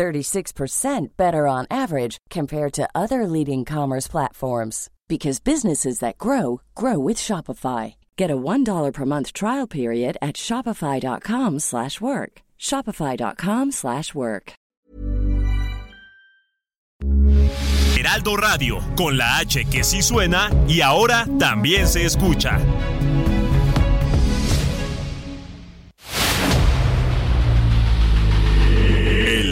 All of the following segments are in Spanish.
36% better on average compared to other leading commerce platforms because businesses that grow grow with Shopify. Get a $1 per month trial period at shopify.com/work. shopify.com/work. Heraldo Radio, con la H que sí suena y ahora también se escucha.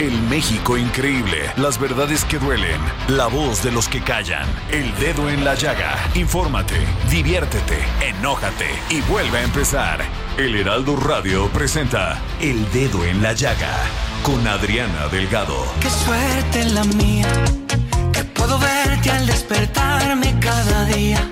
El México increíble, las verdades que duelen, la voz de los que callan, el dedo en la llaga. Infórmate, diviértete, enójate y vuelve a empezar. El Heraldo Radio presenta El Dedo en la Llaga con Adriana Delgado. Qué suerte la mía, que puedo verte al despertarme cada día.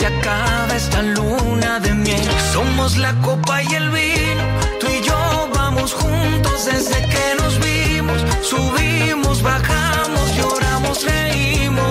Se acaba esta luna de miel. Somos la copa y el vino, tú y yo vamos juntos desde que nos vimos. Subimos, bajamos, lloramos, reímos.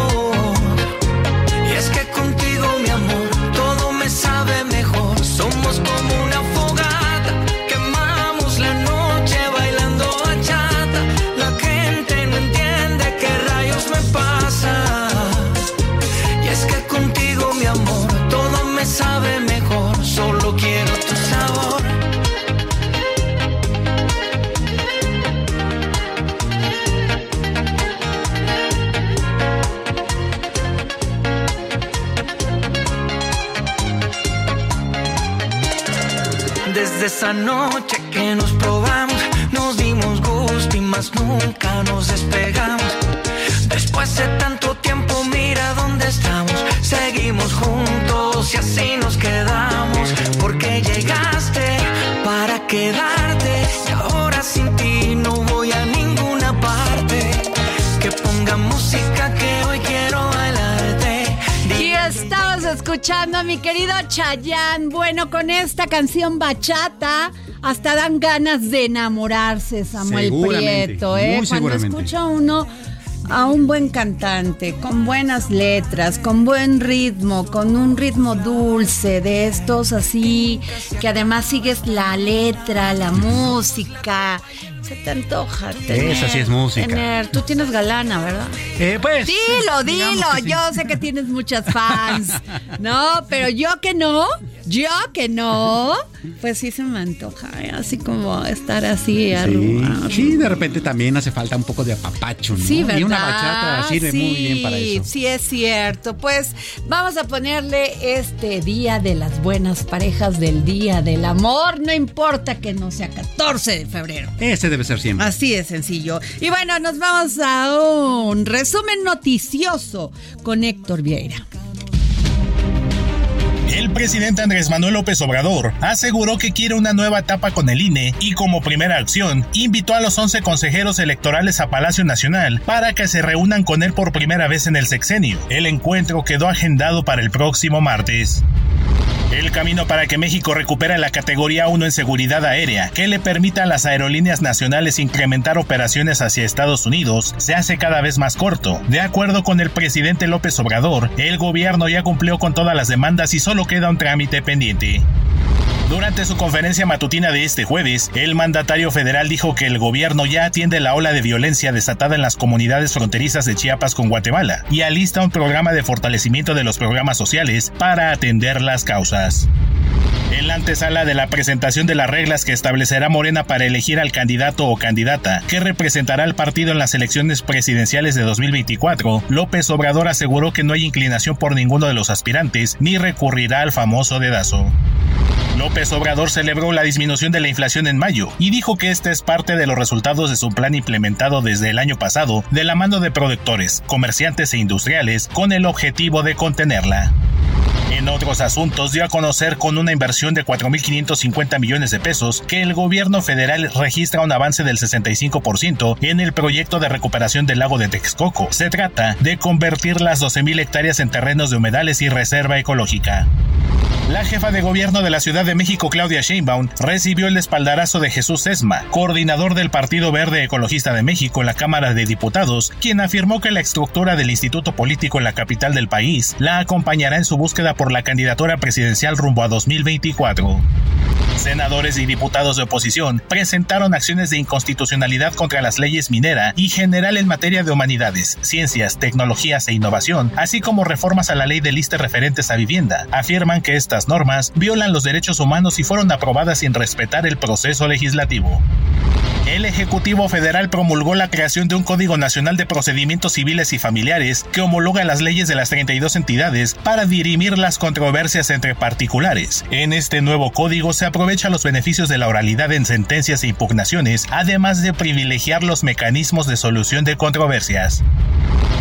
Esa noche que nos probamos, nos dimos gusto y más nunca nos despegamos. Después de tanto tiempo, mira dónde estamos. Seguimos juntos y así nos quedamos. Porque llegaste para quedarte. Escuchando a mi querido Chayán. Bueno, con esta canción bachata, hasta dan ganas de enamorarse, Samuel Prieto. ¿eh? Cuando escucha uno a un buen cantante, con buenas letras, con buen ritmo, con un ritmo dulce, de estos así, que además sigues la letra, la música. Se te antoja tener. Esa sí es música. tener- Tú tienes galana, ¿verdad? Eh, pues. Dilo, dilo. sí. Yo sé que tienes muchas fans. No, pero yo que no, yo que no, pues sí se me antoja. ¿eh? Así como estar así Sí, sí, de repente también hace falta un poco de apapacho, ¿no? Sí, ¿verdad? Y una bachata sirve muy Sí, bien para eso. Sí, es cierto. Pues vamos a ponerle este día de las buenas parejas del día del amor. No importa que no sea 14 de febrero. Ese debe ser siempre. Así de sencillo. Y bueno, nos vamos a un resumen noticioso con Héctor Vieira. El presidente Andrés Manuel López Obrador aseguró que quiere una nueva etapa con el INE y como primera acción invitó a los 11 consejeros electorales a Palacio Nacional para que se reúnan con él por primera vez en el sexenio. El encuentro quedó agendado para el próximo martes. El camino para que México recupere la categoría 1 en seguridad aérea, que le permita a las aerolíneas nacionales incrementar operaciones hacia Estados Unidos, se hace cada vez más corto. De acuerdo con el presidente López Obrador, el gobierno ya cumplió con todas las demandas y solo queda un trámite pendiente. Durante su conferencia matutina de este jueves, el mandatario federal dijo que el gobierno ya atiende la ola de violencia desatada en las comunidades fronterizas de Chiapas con Guatemala y alista un programa de fortalecimiento de los programas sociales para atender las causas. En la antesala de la presentación de las reglas que establecerá Morena para elegir al candidato o candidata que representará al partido en las elecciones presidenciales de 2024, López Obrador aseguró que no hay inclinación por ninguno de los aspirantes ni recurrirá al famoso dedazo. López Obrador celebró la disminución de la inflación en mayo y dijo que este es parte de los resultados de su plan implementado desde el año pasado de la mano de productores, comerciantes e industriales con el objetivo de contenerla. En otros asuntos, dio a conocer con una inversión de 4.550 millones de pesos que el gobierno federal registra un avance del 65% en el proyecto de recuperación del lago de Texcoco. Se trata de convertir las 12.000 hectáreas en terrenos de humedales y reserva ecológica. La jefa de gobierno de la Ciudad de México, Claudia Sheinbaum, recibió el espaldarazo de Jesús Esma, coordinador del Partido Verde Ecologista de México en la Cámara de Diputados, quien afirmó que la estructura del instituto político en la capital del país la acompañará en su búsqueda por la candidatura presidencial rumbo a 2024. Senadores y diputados de oposición presentaron acciones de inconstitucionalidad contra las leyes minera y general en materia de humanidades, ciencias, tecnologías e innovación, así como reformas a la ley de lista referentes a vivienda. Afirman que estas normas violan los derechos humanos y fueron aprobadas sin respetar el proceso legislativo. El Ejecutivo Federal promulgó la creación de un Código Nacional de Procedimientos Civiles y Familiares que homologa las leyes de las 32 entidades para dirimir las controversias entre particulares. En este nuevo código se aprovecha los beneficios de la oralidad en sentencias e impugnaciones, además de privilegiar los mecanismos de solución de controversias.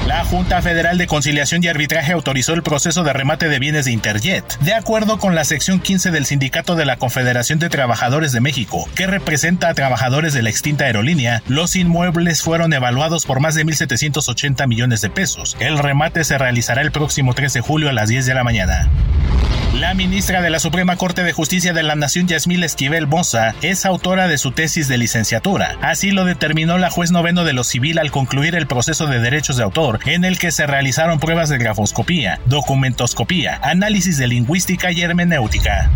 La Junta Federal de Conciliación y Arbitraje autorizó el proceso de remate de bienes de Interjet, de acuerdo con la sección 15 del Sindicato de la Confederación de Trabajadores de México, que representa a trabajadores de la extinta aerolínea. Los inmuebles fueron evaluados por más de 1.780 millones de pesos. El remate se realizará el próximo 3 de julio a las 10 de la mañana. La ministra de la Suprema Corte de Justicia de la Nación, Yasmil Esquivel Bosa, es autora de su tesis de licenciatura. Así lo determinó la juez noveno de lo civil al concluir el proceso de derechos de autor, en el que se realizaron pruebas de grafoscopía, documentoscopía, análisis de lingüística y hermenéutica.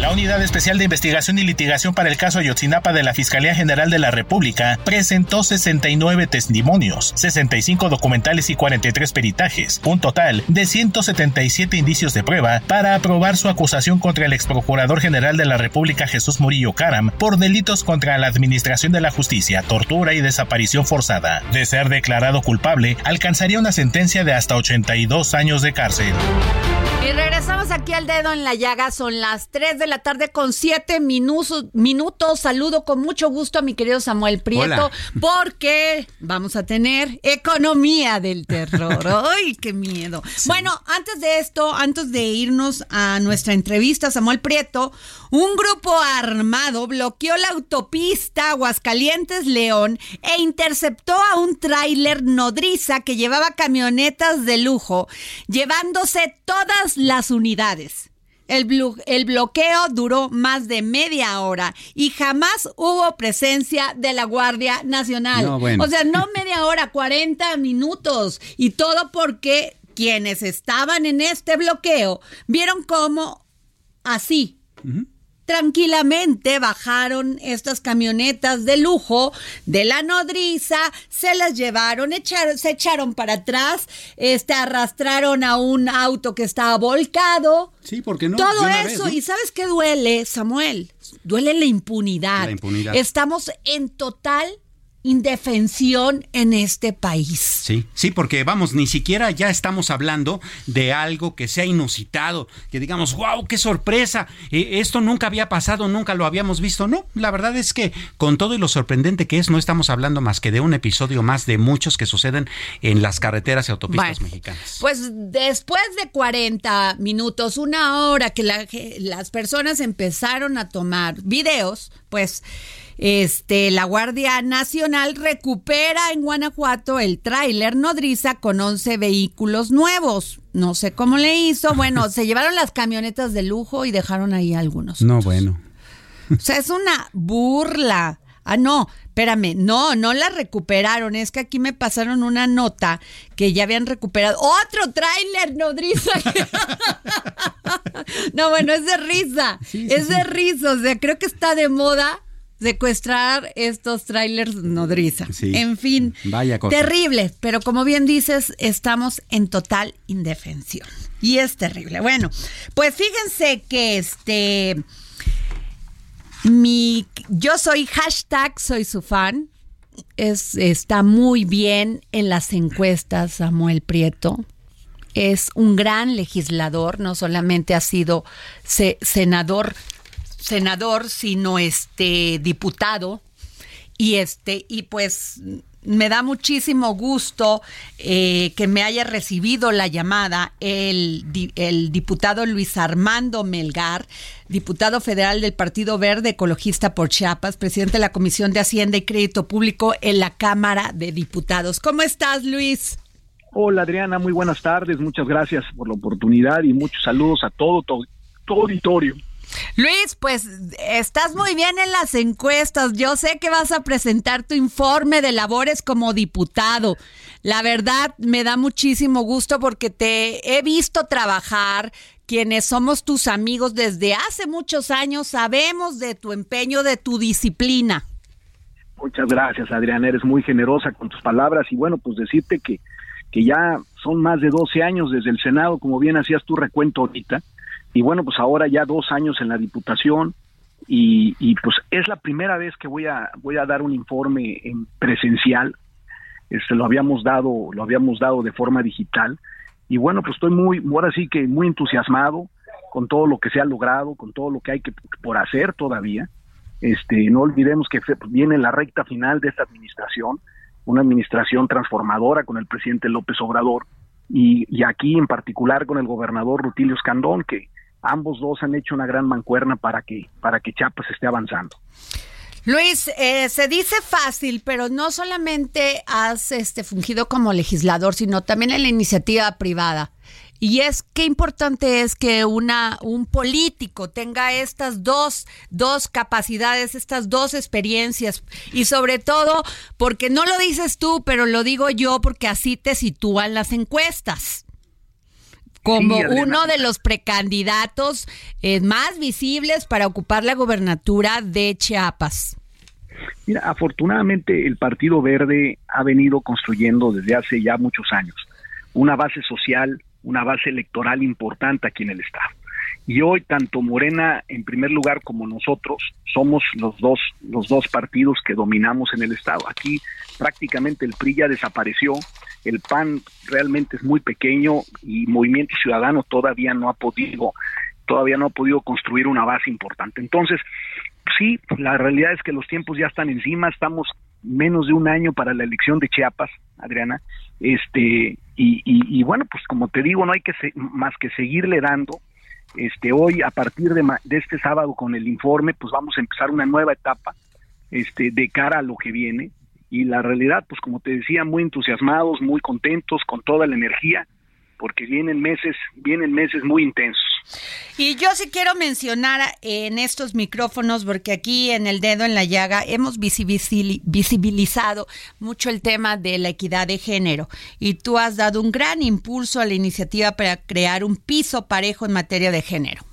La Unidad Especial de Investigación y Litigación para el caso Ayotzinapa de la Fiscalía General de la República presentó 69 testimonios, 65 documentales y 43 peritajes, un total de 177 indicios de prueba para aprobar su acusación contra el exprocurador general de la República Jesús Murillo Caram por delitos contra la Administración de la Justicia, tortura y desaparición forzada. De ser declarado culpable, alcanzaría una sentencia de hasta 82 años de cárcel. Y regresamos aquí al dedo en la llaga. Son las 3 de la tarde con 7 minutos. minutos. Saludo con mucho gusto a mi querido Samuel Prieto porque vamos a tener economía del terror. ¡Ay, qué miedo! Bueno, antes de esto, antes de irnos a nuestra entrevista, Samuel Prieto, un grupo armado bloqueó la autopista Aguascalientes-León e interceptó a un tráiler nodriza que llevaba camionetas de lujo, llevándose todas las unidades. El, el, bloqueo duró más de media hora y jamás hubo presencia de la Guardia Nacional. O sea, no media hora, 40 minutos. Y todo porque quienes estaban en este bloqueo vieron cómo así tranquilamente bajaron estas camionetas de lujo de la nodriza, se las llevaron, echaron, se echaron para atrás, este, arrastraron a un auto que estaba volcado. Sí, porque no. Todo eso. ¿Y sabes qué duele, Samuel? Duele la impunidad. La impunidad. Estamos en total indefensión en este país. Sí, sí, porque vamos, ni siquiera ya estamos hablando de algo que sea inusitado, que digamos, wow, qué sorpresa, eh, esto nunca había pasado, nunca lo habíamos visto. No, la verdad es que con todo y lo sorprendente que es, no estamos hablando más que de un episodio más de muchos que suceden en las carreteras y autopistas mexicanas. Pues después de 40 minutos, una hora que las personas empezaron a tomar videos, pues este, la Guardia Nacional recupera en Guanajuato el tráiler nodriza con 11 vehículos nuevos. No sé cómo le hizo. Bueno, se llevaron las camionetas de lujo y dejaron ahí algunos. No, bueno. O sea, es una burla. Ah, no, espérame, no, no la recuperaron. Es que aquí me pasaron una nota que ya habían recuperado otro tráiler nodriza. no, bueno, es de risa. es de risa. O sea, creo que está de moda secuestrar estos trailers nodriza. Sí. En fin, Vaya cosa. terrible, pero como bien dices, estamos en total indefensión. Y es terrible. Bueno, pues fíjense que este mi yo soy hashtag soy su fan. Es, está muy bien en las encuestas, Samuel Prieto. Es un gran legislador, no solamente ha sido se- senador, senador, sino este diputado. Y este, y pues me da muchísimo gusto eh, que me haya recibido la llamada el, el diputado Luis Armando Melgar, diputado federal del Partido Verde Ecologista por Chiapas, presidente de la Comisión de Hacienda y Crédito Público en la Cámara de Diputados. ¿Cómo estás, Luis? Hola Adriana, muy buenas tardes, muchas gracias por la oportunidad y muchos saludos a todo tu todo auditorio. Luis, pues estás muy bien en las encuestas. Yo sé que vas a presentar tu informe de labores como diputado. La verdad, me da muchísimo gusto porque te he visto trabajar. Quienes somos tus amigos desde hace muchos años sabemos de tu empeño, de tu disciplina. Muchas gracias Adriana, eres muy generosa con tus palabras y bueno, pues decirte que, que ya son más de 12 años desde el Senado, como bien hacías tu recuento ahorita, y bueno, pues ahora ya dos años en la Diputación y, pues es la primera vez que voy a, voy a dar un informe en presencial, este, lo habíamos dado, lo habíamos dado de forma digital y bueno, pues estoy muy, ahora sí que muy entusiasmado con todo lo que se ha logrado, con todo lo que hay que por hacer todavía. Este, no olvidemos que fe- viene la recta final de esta administración, una administración transformadora con el presidente López Obrador y, y aquí en particular con el gobernador Rutilio Escandón, que ambos dos han hecho una gran mancuerna para que para que Chiapas esté avanzando. Luis, eh, se dice fácil, pero no solamente has este, fungido como legislador, sino también en la iniciativa privada. Y es qué importante es que una, un político tenga estas dos, dos capacidades, estas dos experiencias. Y sobre todo, porque no lo dices tú, pero lo digo yo, porque así te sitúan las encuestas como Sí, uno de los precandidatos eh, más visibles para ocupar la gobernatura de Chiapas. Mira, afortunadamente el Partido Verde ha venido construyendo desde hace ya muchos años una base social, una base electoral importante aquí en el Estado. Y hoy tanto Morena en primer lugar como nosotros somos los dos los dos partidos que dominamos en el estado. Aquí prácticamente el PRI ya desapareció, el PAN realmente es muy pequeño y Movimiento Ciudadano todavía no ha podido todavía no ha podido construir una base importante. Entonces, sí, la realidad es que los tiempos ya están encima, estamos menos de un año para la elección de Chiapas, Adriana, este y, y, y bueno, pues como te digo, no hay que se- más que seguirle dando. Este hoy a partir de, de este sábado con el informe, pues vamos a empezar una nueva etapa, este de cara a lo que viene y la realidad, pues como te decía, muy entusiasmados, muy contentos, con toda la energía, porque vienen meses, vienen meses muy intensos. Y yo sí quiero mencionar en estos micrófonos, porque aquí en el dedo en la llaga hemos visibilizado mucho el tema de la equidad de género. Y tú has dado un gran impulso a la iniciativa para crear un piso parejo en materia de género.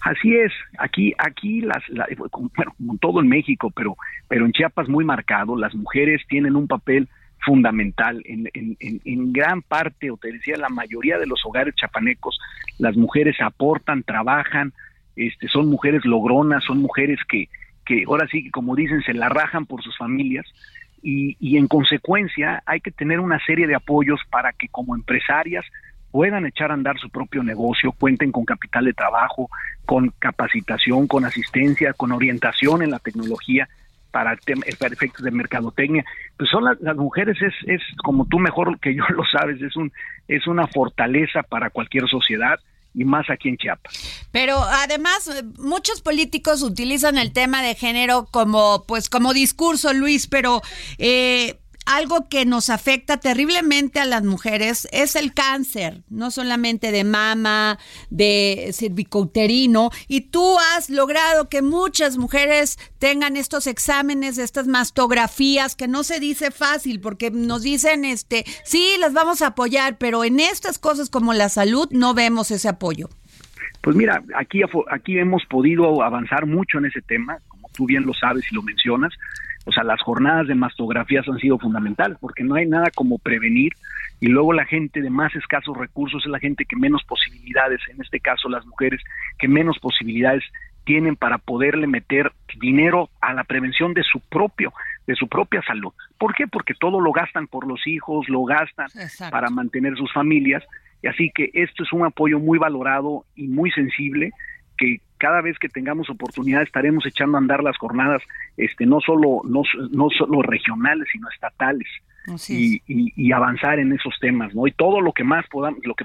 Así es, aquí, aquí las, la- bueno, como todo en México, pero, pero en Chiapas muy marcado, las mujeres tienen un papel fundamental en, gran parte, o te decía, la mayoría de los hogares chapanecos, las mujeres aportan, trabajan, este, son mujeres logronas, son mujeres que, que ahora sí, como dicen, se la rajan por sus familias y, y en consecuencia hay que tener una serie de apoyos para que como empresarias puedan echar a andar su propio negocio, cuenten con capital de trabajo, con capacitación, con asistencia, con orientación en la tecnología para, para efectos de mercadotecnia. Pues son las, las mujeres es, es como tú mejor que yo lo sabes, es un es una fortaleza para cualquier sociedad y más aquí en Chiapas. Pero además, eh, muchos políticos utilizan el tema de género como, pues, como discurso, Luis, pero eh, algo que nos afecta terriblemente a las mujeres es el cáncer, no solamente de mama, de cervicouterino, y tú has logrado que muchas mujeres tengan estos exámenes, estas mastografías, que no se dice fácil, porque nos dicen, este, sí, las vamos a apoyar, pero en estas cosas como la salud no vemos ese apoyo. Pues mira, aquí, aquí hemos podido avanzar mucho en ese tema. Como tú bien lo sabes y lo mencionas, o sea, las jornadas de mastografías han sido fundamentales porque no hay nada como prevenir y luego la gente de más escasos recursos es la gente que menos posibilidades, en este caso las mujeres, que menos posibilidades tienen para poderle meter dinero a la prevención de su propio de su propia salud. ¿Por qué? Porque todo lo gastan por los hijos, lo gastan para mantener sus familias, y así que esto es un apoyo muy valorado y muy sensible que cada vez que tengamos oportunidad estaremos echando a andar las jornadas este no solo no, no solo regionales sino estatales y, y, avanzar en esos temas, ¿no? Y todo lo que más podamos, lo que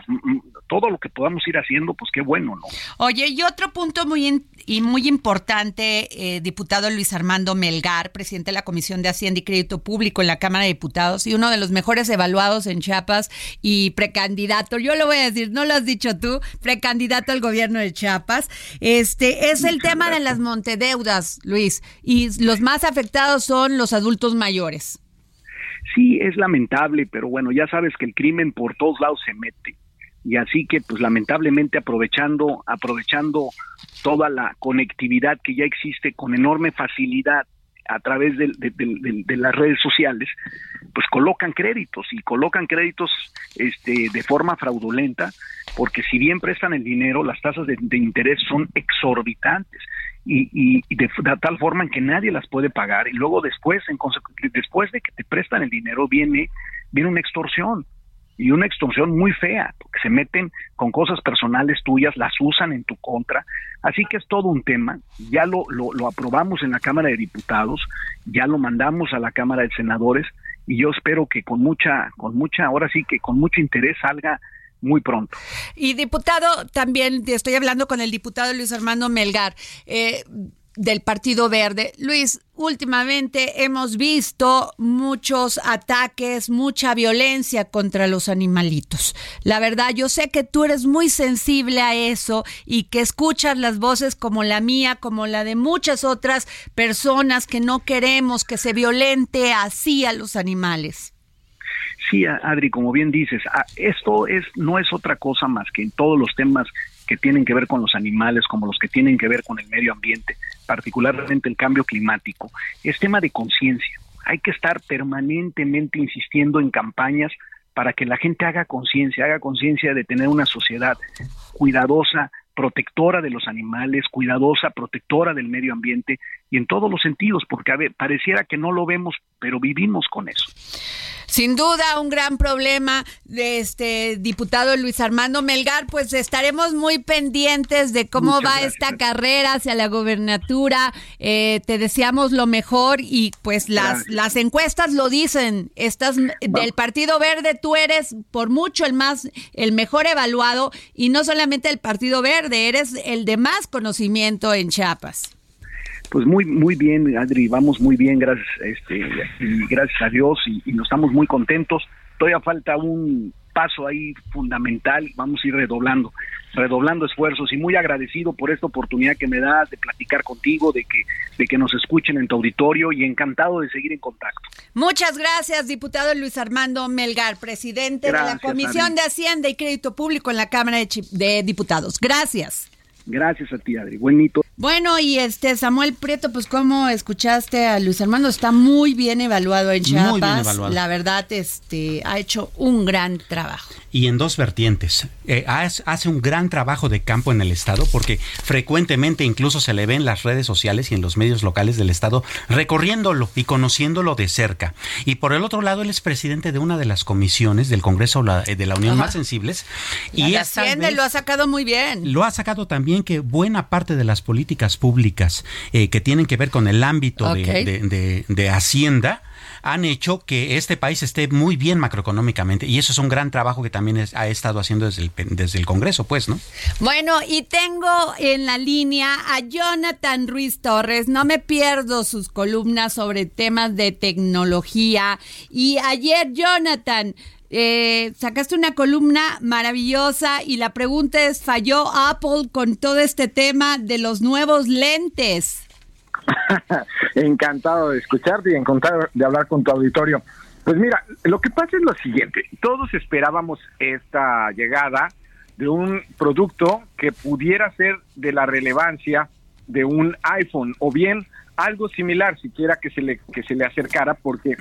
todo lo que podamos ir haciendo, pues qué bueno, ¿no? Oye, y otro punto muy y muy importante, eh, diputado Luis Armando Melgar, presidente de la Comisión de Hacienda y Crédito Público en la Cámara de Diputados y uno de los mejores evaluados en Chiapas y precandidato, yo lo voy a decir, no lo has dicho tú, precandidato al gobierno de Chiapas. Este es el tema de las montedeudas, Luis, y los más afectados son los adultos mayores. Sí, es lamentable, pero bueno, ya sabes que el crimen por todos lados se mete. Y así que, pues lamentablemente, aprovechando, aprovechando toda la conectividad que ya existe con enorme facilidad a través de, de, las redes sociales, pues colocan créditos y colocan créditos este, de forma fraudulenta, porque si bien prestan el dinero, las tasas de, interés son exorbitantes y, y, de, tal forma en que nadie las puede pagar y luego después en después de que te prestan el dinero viene viene una extorsión y una extorsión muy fea porque se meten con cosas personales tuyas las usan en tu contra. Así que es todo un tema ya lo, lo, lo aprobamos en la Cámara de Diputados ya lo mandamos a la Cámara de Senadores y yo espero que con mucha con mucha ahora sí que con mucho interés salga muy pronto. Y diputado, también estoy hablando con el diputado Luis Armando Melgar. Eh, del Partido Verde. Luis, últimamente hemos visto muchos ataques, mucha violencia contra los animalitos. La verdad, yo sé que tú eres muy sensible a eso y que escuchas las voces como la mía, como la de muchas otras personas que no queremos que se violente así a los animales. Sí, Adri, como bien dices, esto es no es otra cosa más que en todos los temas que tienen que ver con los animales, como los que tienen que ver con el medio ambiente, particularmente el cambio climático, es tema de conciencia. Hay que estar permanentemente insistiendo en campañas para que la gente haga conciencia, haga conciencia de tener una sociedad cuidadosa, protectora de los animales, cuidadosa, protectora del medio ambiente y en todos los sentidos, porque a ver, pareciera que no lo vemos, pero vivimos con eso. Sin duda, un gran problema de este diputado Luis Armando Melgar, pues estaremos muy pendientes de cómo va esta carrera hacia la gobernatura. Eh, te deseamos lo mejor y pues las, las encuestas lo dicen. Estás del Partido Verde, tú eres por mucho el más, el mejor evaluado y no solamente el Partido Verde, eres el de más conocimiento en Chiapas. Pues muy muy bien, Adri, vamos muy bien, gracias este y gracias a Dios y, y nos estamos muy contentos. Todavía falta un paso ahí fundamental, vamos a ir redoblando, redoblando esfuerzos y muy agradecido por esta oportunidad que me das de platicar contigo, de que, de que nos escuchen en tu auditorio y encantado de seguir en contacto. Muchas gracias, diputado Luis Armando Melgar, presidente de la Comisión de Hacienda y Crédito Público en la Cámara de, de Diputados. Gracias. Gracias a ti, Adri. Buenito. Bueno, y este Samuel Prieto, pues como escuchaste a Luis Armando, está muy bien evaluado en Chiapas. Muy bien evaluado. La verdad, este, ha hecho un gran trabajo y en dos vertientes. Eh, hace un gran trabajo de campo en el Estado porque frecuentemente incluso se le ve en las redes sociales y en los medios locales del Estado recorriéndolo y conociéndolo de cerca. Y por el otro lado, él es presidente de una de las comisiones del Congreso de la Unión más sensibles. y Hacienda lo ha sacado muy bien. Lo ha sacado también que buena parte de las políticas públicas eh, que tienen que ver con el ámbito de Hacienda, han hecho que este país esté muy bien macroeconómicamente. Y eso es un gran trabajo que también ha estado haciendo desde el, desde el Congreso, pues, ¿no? Bueno, y tengo en la línea a Jonathan Ruiz Torres, no me pierdo sus columnas sobre temas de tecnología. Y ayer Jonathan... Eh, sacaste una columna maravillosa y la pregunta es, ¿falló Apple con todo este tema de los nuevos lentes? Encantado de escucharte y encantado de hablar con tu auditorio. Pues mira, lo que pasa es lo siguiente, todos esperábamos esta llegada de un producto que pudiera ser de la relevancia de un iPhone o bien algo similar, siquiera que se le, que se le acercara, porque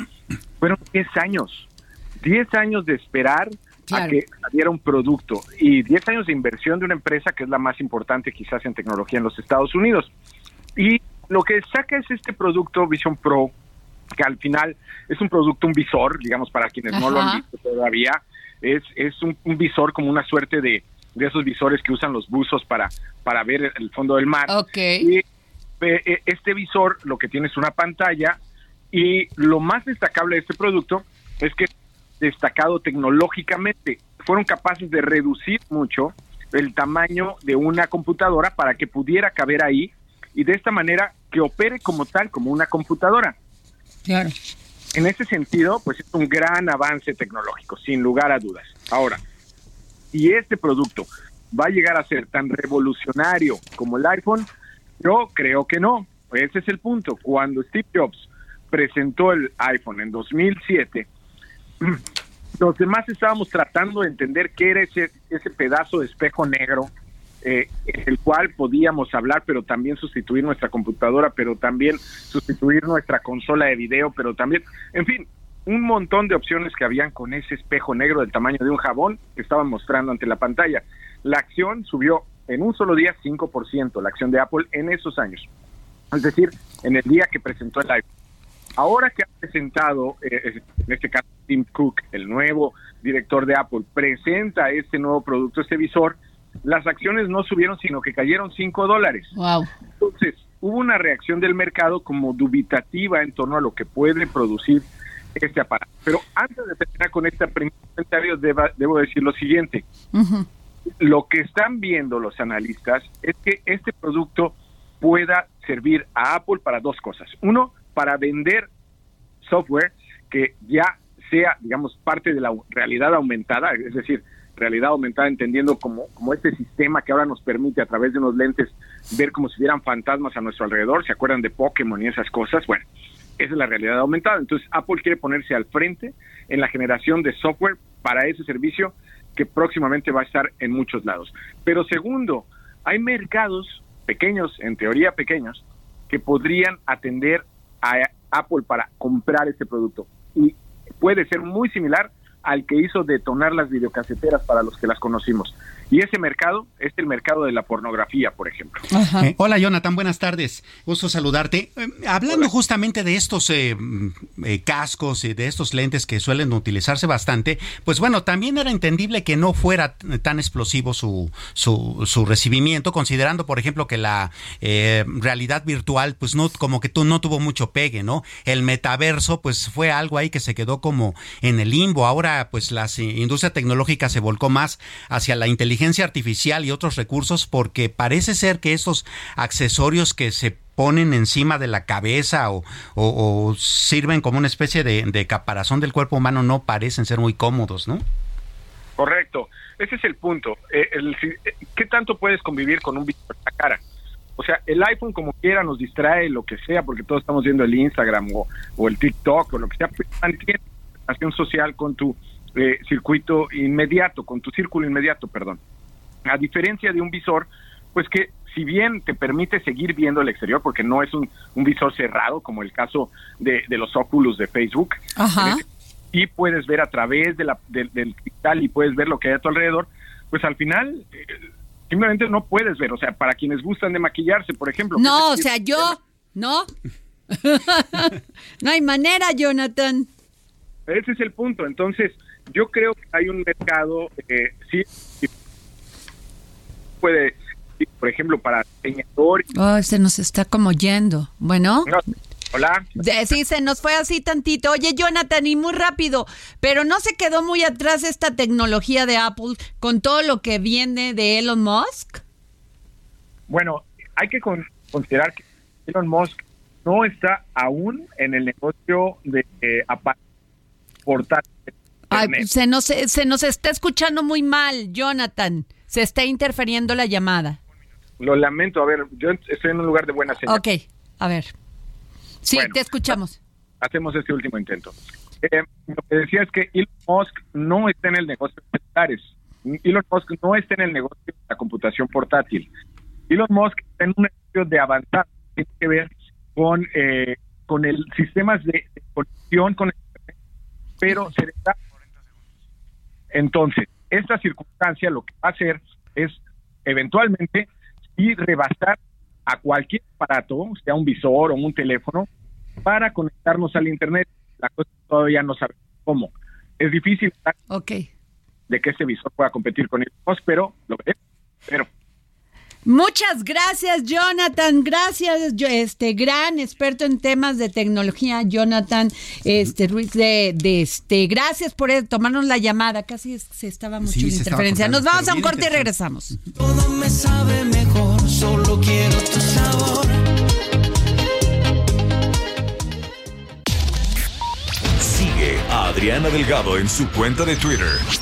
fueron 10 años, 10 años de esperar a que saliera un producto y 10 años de inversión de una empresa que es la más importante quizás en tecnología en los Estados Unidos. Y lo que saca es este producto Vision Pro, que al final es un producto, un visor, digamos, para quienes no lo han visto todavía, es, es un, visor como una suerte de, de, esos visores que usan los buzos para, para ver el fondo del mar. Okay. Y eh, este visor lo que tiene es una pantalla y lo más destacable de este producto es que destacado tecnológicamente. Fueron capaces de reducir mucho el tamaño de una computadora para que pudiera caber ahí y de esta manera que opere como tal, como una computadora. Claro. En ese sentido, pues es un gran avance tecnológico, sin lugar a dudas. Ahora, si este producto va a llegar a ser tan revolucionario como el iPhone, yo creo que no. Ese es el punto. Cuando Steve Jobs presentó el iPhone en 2007, los demás estábamos tratando de entender qué era ese, ese pedazo de espejo negro, eh, el cual podíamos hablar, pero también sustituir nuestra computadora, pero también sustituir nuestra consola de video, pero también, en fin, un montón de opciones que habían con ese espejo negro del tamaño de un jabón que estaban mostrando ante la pantalla. La acción subió en un solo día 5%, la acción de Apple en esos años. Es decir, en el día que presentó el iPhone. Ahora que ha presentado, eh, en este caso Tim Cook, el nuevo director de Apple, presenta este nuevo producto, este visor, las acciones no subieron, sino que cayeron 5 dólares. Wow. Entonces, hubo una reacción del mercado como dubitativa en torno a lo que puede producir este aparato. Pero antes de terminar con este primer comentario, debo decir lo siguiente. Lo que están viendo los analistas es que este producto pueda servir a Apple para dos cosas. Uno, para vender software que ya sea, digamos, parte de la realidad aumentada, es decir, realidad aumentada entendiendo como, como este sistema que ahora nos permite a través de unos lentes ver como si vieran fantasmas a nuestro alrededor, ¿se acuerdan de Pokémon y esas cosas? Bueno, esa es la realidad aumentada. Entonces Apple quiere ponerse al frente en la generación de software para ese servicio que próximamente va a estar en muchos lados. Pero segundo, hay mercados pequeños, en teoría pequeños, que podrían atender a Apple para comprar este producto. Y puede ser muy similar al que hizo detonar las videocaseteras para los que las conocimos. Y ese mercado es el mercado de la pornografía, por ejemplo. Eh, hola Jonathan, buenas tardes. Gusto saludarte. Eh, hablando justamente de estos eh, mm, cascos y de estos lentes que suelen utilizarse bastante, pues bueno, también era entendible que no fuera tan explosivo su, su, recibimiento, considerando, por ejemplo, que la realidad virtual, pues no, como que tú no tuvo mucho pegue, ¿no? El metaverso, pues fue algo ahí que se quedó como en el limbo. Ahora, pues la industria tecnológica se volcó más hacia la inteligencia artificial y otros recursos porque parece ser que estos accesorios que se ponen encima de la cabeza o, sirven como una especie de, caparazón del cuerpo humano no parecen ser muy cómodos, ¿no? Correcto, ese es el punto. Eh, eh, ¿Qué tanto puedes convivir con un visor en la cara? O sea, el iPhone como quiera nos distrae lo que sea, porque todos estamos viendo el Instagram o, el TikTok o lo que sea, mantiene relación social con tu eh, circuito inmediato, con tu círculo inmediato, perdón. A diferencia de un visor, pues que si bien te permite seguir viendo el exterior, porque no es un, visor cerrado, como el caso de, los óculos de Facebook, y puedes ver a través de la, del cristal y puedes ver lo que hay a tu alrededor, pues al final eh, simplemente no puedes ver. O sea, para quienes gustan de maquillarse, por ejemplo. No, o sea, yo, no. no hay manera, Jonathan. Ese es el punto. Entonces, yo creo que hay un mercado, eh, sí, puede, por ejemplo, para diseñadores. Oh, se nos está como yendo. Bueno. Hola. Sí, se nos fue así tantito. Oye, Jonathan, y muy rápido, pero no se quedó muy atrás esta tecnología de Apple con todo lo que viene de Elon Musk. Bueno, hay que considerar que Elon Musk no está aún en el negocio de eh, se nos, se nos está escuchando muy mal, Jonathan. Se está interfiriendo la llamada. Lo lamento, a ver, yo estoy en un lugar de buena señal. Ok, a ver. Sí, te escuchamos. Hacemos este último intento. Eh, lo que decía es que Elon Musk no está en el negocio de celulares. Elon Musk no está en el negocio de la computación portátil. Elon Musk está en un de avanzar tiene que ver con eh, con el sistemas de, conexión con el pero se está entonces esta circunstancia lo que va a hacer es eventualmente y rebasar a cualquier aparato, sea un visor o un teléfono, para conectarnos al internet. La cosa todavía no sabe cómo. Es difícil okay. de que ese visor pueda competir con ellos, pero lo veremos. Pero Muchas gracias, Jonathan. Gracias, yo, este gran experto en temas de tecnología, Jonathan este, Ruiz de, este. Gracias por tomarnos la llamada. Casi se estaba mucho la interferencia. Nos vamos a un corte y regresamos. Todo me sabe mejor, solo quiero tu sabor. Sigue a Adriana Delgado en su cuenta de Twitter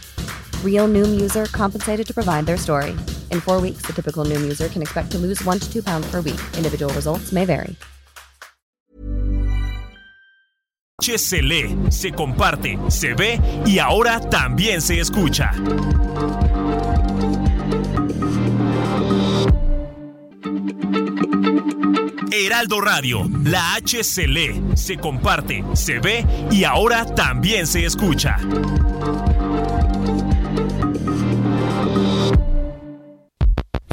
Real Noom user compensated to provide their story. In four weeks, the typical Noom user can expect to lose one to two pounds per week. Individual results may vary. Se lee, se comparte, se ve y ahora también se escucha. Heraldo Radio, la H se comparte, se ve y ahora también se escucha.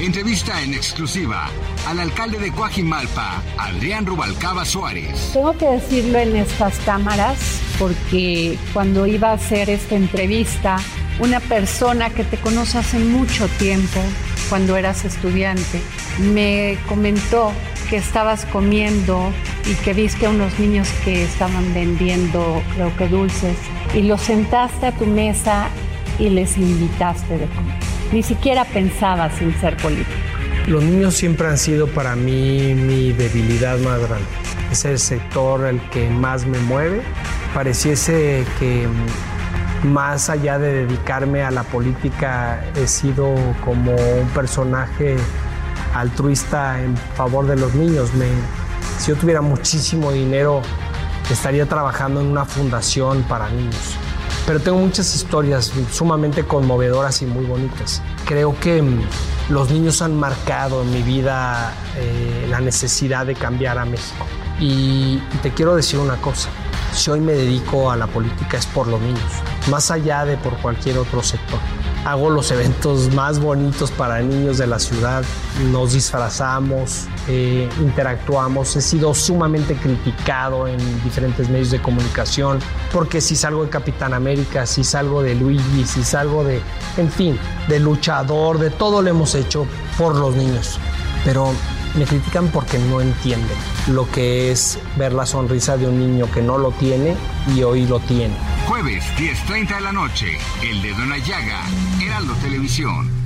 entrevista en exclusiva al alcalde de Coajimalpa, Adrián Rubalcaba Suárez. Tengo que decirlo en estas cámaras porque cuando iba a hacer esta entrevista, una persona que te conoce hace mucho tiempo, cuando eras estudiante, me comentó que estabas comiendo y que viste a unos niños que estaban vendiendo, creo que dulces, y los sentaste a tu mesa y les invitaste de comer. Ni siquiera pensabas en ser político. Los niños siempre han sido para mí mi debilidad más grande. Es el sector el que más me mueve. Pareciese que más allá de dedicarme a la política, he sido como un personaje altruista en favor de los niños. Me, si yo tuviera muchísimo dinero, estaría trabajando en una fundación para niños. Pero tengo muchas historias sumamente conmovedoras y muy bonitas. Creo que los niños han marcado en mi vida eh, la necesidad de cambiar a México. Y te quiero decir una cosa, si hoy me dedico a la política es por los niños, más allá de por cualquier otro sector. Hago los eventos más bonitos para niños de la ciudad, nos disfrazamos, eh, interactuamos. He sido sumamente criticado en diferentes medios de comunicación, porque si salgo de Capitán América, si salgo de Luigi, si salgo de, en fin, de luchador, de todo lo hemos hecho por los niños. Pero me critican porque no entienden lo que es ver la sonrisa de un niño que no lo tiene y hoy lo tiene. Jueves, 10.30 de la noche, El Dedo en la Llaga, Heraldo Televisión.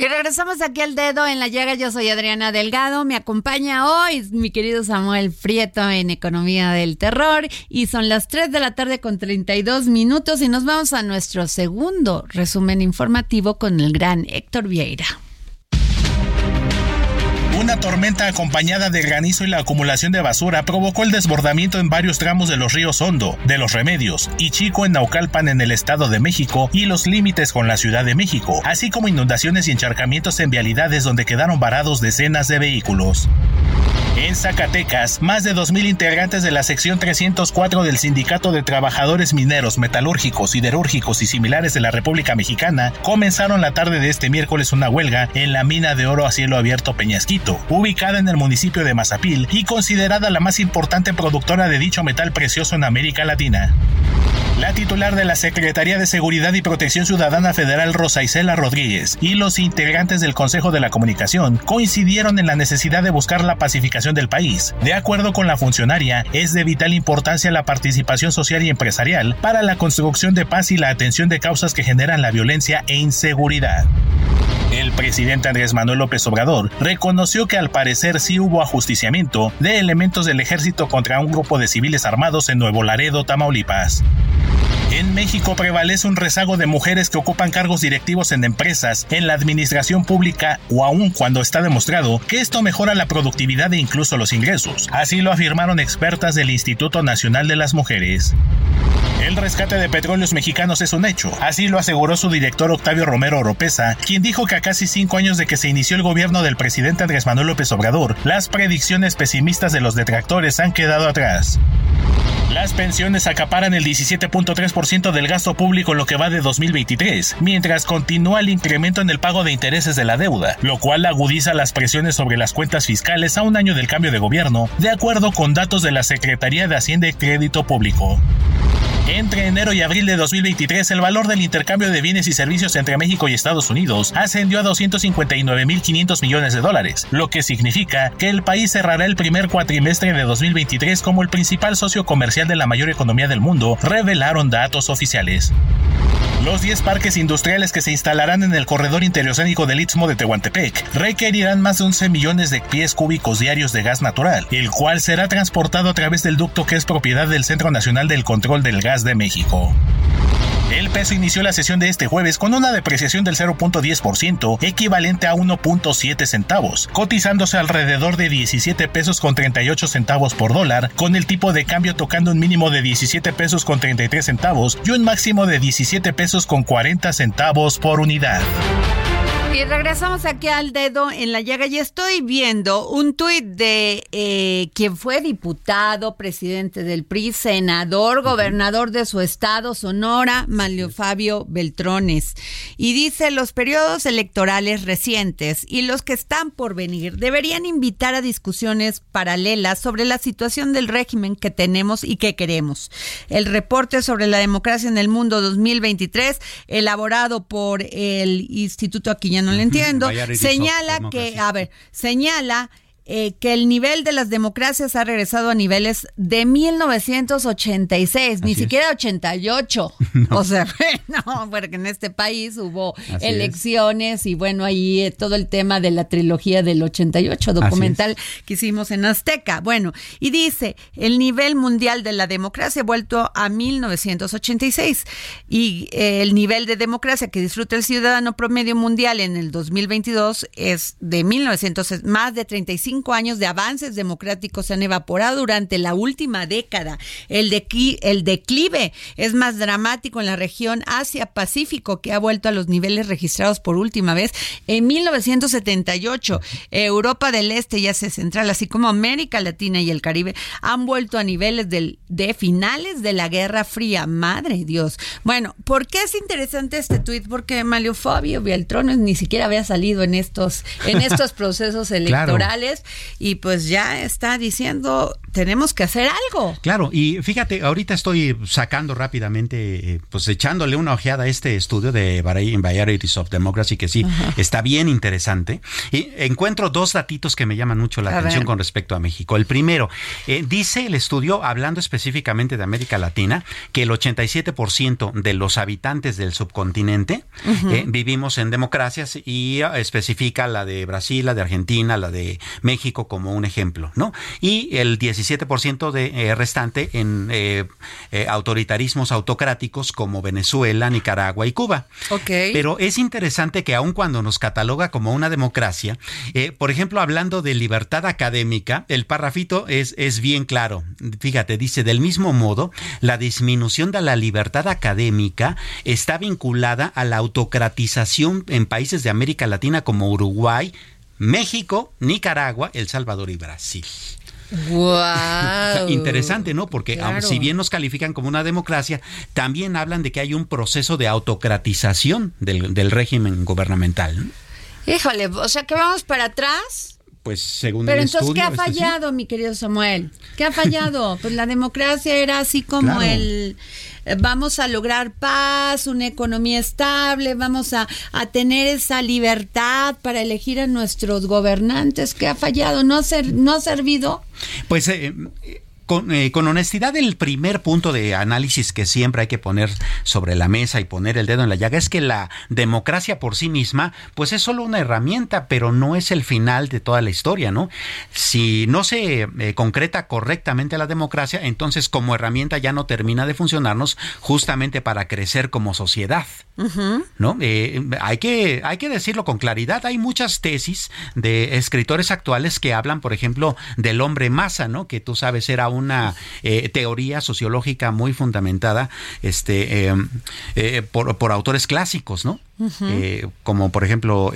Y regresamos aquí al dedo en la llaga. Yo soy Adriana Delgado. Me acompaña hoy mi querido Samuel Frieto en Economía del Terror. Y son las 3 de la tarde con 32 minutos. Y nos vamos a nuestro segundo resumen informativo con el gran Héctor Vieira Una tormenta acompañada de granizo y la acumulación de basura provocó el desbordamiento en varios tramos de los ríos Hondo, de los Remedios y Chico en Naucalpan en el Estado de México y los límites con la Ciudad de México, así como inundaciones y encharcamientos en vialidades donde quedaron varados decenas de vehículos. En Zacatecas, más de 2.000 integrantes de la sección 304 del Sindicato de Trabajadores Mineros, Metalúrgicos, Siderúrgicos y similares de la República Mexicana comenzaron la tarde de este miércoles una huelga en la mina de oro a cielo abierto Peñasquito, ubicada en el municipio de Mazapil y considerada la más importante productora de dicho metal precioso en América Latina. La titular de la Secretaría de Seguridad y Protección Ciudadana Federal Rosa Isela Rodríguez y los integrantes del Consejo de la Comunicación coincidieron en la necesidad de buscar la pacificación del país. De acuerdo con la funcionaria, es de vital importancia la participación social y empresarial para la construcción de paz y la atención de causas que generan la violencia e inseguridad. El presidente Andrés Manuel López Obrador reconoció que al parecer sí hubo ajusticiamiento de elementos del ejército contra un grupo de civiles armados en Nuevo Laredo, Tamaulipas. En México prevalece un rezago de mujeres que ocupan cargos directivos en empresas, en la administración pública o aún cuando está demostrado que esto mejora la productividad e incluso los ingresos. Así lo afirmaron expertas del Instituto Nacional de las Mujeres. El rescate de petróleos mexicanos es un hecho, así lo aseguró su director Octavio Romero Oropesa, quien dijo que a casi cinco años de que se inició el gobierno del presidente Andrés Manuel López Obrador, las predicciones pesimistas de los detractores han quedado atrás. Las pensiones acaparan el 17.3% del gasto público en lo que va de 2023, mientras continúa el incremento en el pago de intereses de la deuda, lo cual agudiza las presiones sobre las cuentas fiscales a un año del cambio de gobierno, de acuerdo con datos de la Secretaría de Hacienda y Crédito Público. Entre enero y abril de 2023, el valor del intercambio de bienes y servicios entre México y Estados Unidos ascendió a 259.500 millones de dólares, lo que significa que el país cerrará el primer cuatrimestre de 2023 como el principal socio comercial de la mayor economía del mundo, revelaron datos oficiales. Los 10 parques industriales que se instalarán en el corredor interoceánico del Istmo de Tehuantepec requerirán más de 11 millones de pies cúbicos diarios de gas natural, el cual será transportado a través del ducto que es propiedad del Centro Nacional del Control del Gas de México. El peso inició la sesión de este jueves con una depreciación del 0.10%, equivalente a 1.7 centavos, cotizándose alrededor de 17 pesos con 38 centavos por dólar, con el tipo de cambio tocando un mínimo de 17 pesos con 33 centavos y un máximo de 17 pesos con 40 centavos por unidad. Y regresamos aquí al dedo en la llaga y estoy viendo un tuit de eh, quien fue diputado, presidente del PRI, senador, gobernador de su estado, Sonora, Manlio Fabio Beltrones. Y dice, los periodos electorales recientes y los que están por venir deberían invitar a discusiones paralelas sobre la situación del régimen que tenemos y que queremos. El reporte sobre la democracia en el mundo 2023, elaborado por el Instituto Aquillano no lo entiendo, señala que, a ver, señala eh, que el nivel de las democracias ha regresado a niveles de 1986, ni siquiera 88. O sea, no, porque en este país hubo elecciones y bueno, ahí eh, todo el tema de la trilogía del 88, documental que hicimos en Azteca. Bueno, y dice, el nivel mundial de la democracia ha vuelto a 1986 y eh, el nivel de democracia que disfruta el ciudadano promedio mundial en el 2022 es de 1900, más de 35 años de avances democráticos se han evaporado durante la última década. El, el declive es más dramático en la región Asia-Pacífico, que ha vuelto a los niveles registrados por última vez en 1978. Europa del Este y Asia Central, así como América Latina y el Caribe, han vuelto a niveles del, de finales de la Guerra Fría. Madre Dios. Bueno, ¿por qué es interesante este tuit? Porque Malio Fabio Beltrones ni siquiera había salido en estos, en estos procesos electorales y pues ya está diciendo tenemos que hacer algo. Claro, y fíjate, ahorita estoy sacando rápidamente, eh, pues echándole una ojeada a este estudio de Varieties of Democracy, que sí, está bien interesante. Y encuentro dos datitos que me llaman mucho la atención con respecto a México. El primero, eh, dice el estudio, hablando específicamente de América Latina, que el 87% de los habitantes del subcontinente eh, vivimos en democracias y especifica la de Brasil, la de Argentina, la de México México como un ejemplo, ¿no? Y el 17% de restante en autoritarismos autocráticos como Venezuela, Nicaragua y Cuba. Ok. Pero es interesante que aun cuando nos cataloga como una democracia, por ejemplo, hablando de libertad académica, el parrafito es, es bien claro. Fíjate, dice, del mismo modo, la disminución de la libertad académica está vinculada a la autocratización en países de América Latina como Uruguay, México, Nicaragua, El Salvador y Brasil. Wow. Interesante, ¿no? Porque si bien nos califican como una democracia, también hablan de que hay un proceso de autocratización del, régimen gubernamental. Híjole, o sea que vamos para atrás. Pues según Pero el entonces, ¿qué ha este, fallado, mi querido Samuel? ¿Qué ha fallado? pues la democracia era así como el eh, vamos a lograr paz, una economía estable, vamos a, a, tener esa libertad para elegir a nuestros gobernantes. ¿Qué ha fallado? ¿No ha, ser, no ha servido? Pues eh, eh, con, honestidad, el primer punto de análisis que siempre hay que poner sobre la mesa y poner el dedo en la llaga es que la democracia por sí misma, pues es solo una herramienta, pero no es el final de toda la historia, ¿no? Si no se eh, concreta correctamente la democracia, entonces como herramienta ya no termina de funcionarnos justamente para crecer como sociedad, ¿no? Eh, hay, que, hay que decirlo con claridad. Hay muchas tesis de escritores actuales que hablan, por ejemplo, del hombre masa, ¿no? Que tú sabes era un una eh, teoría sociológica muy fundamentada este, eh, eh, por, autores clásicos, ¿no? como por ejemplo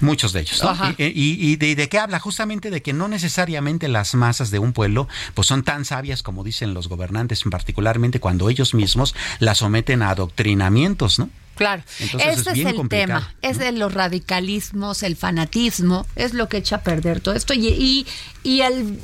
muchos de ellos. Y, de, qué habla? Justamente de que no necesariamente las masas de un pueblo pues son tan sabias como dicen los gobernantes, particularmente cuando ellos mismos las someten a adoctrinamientos, ¿no? Claro, ese es, el tema, es de los radicalismos, el fanatismo, es lo que echa a perder todo esto y, y, y el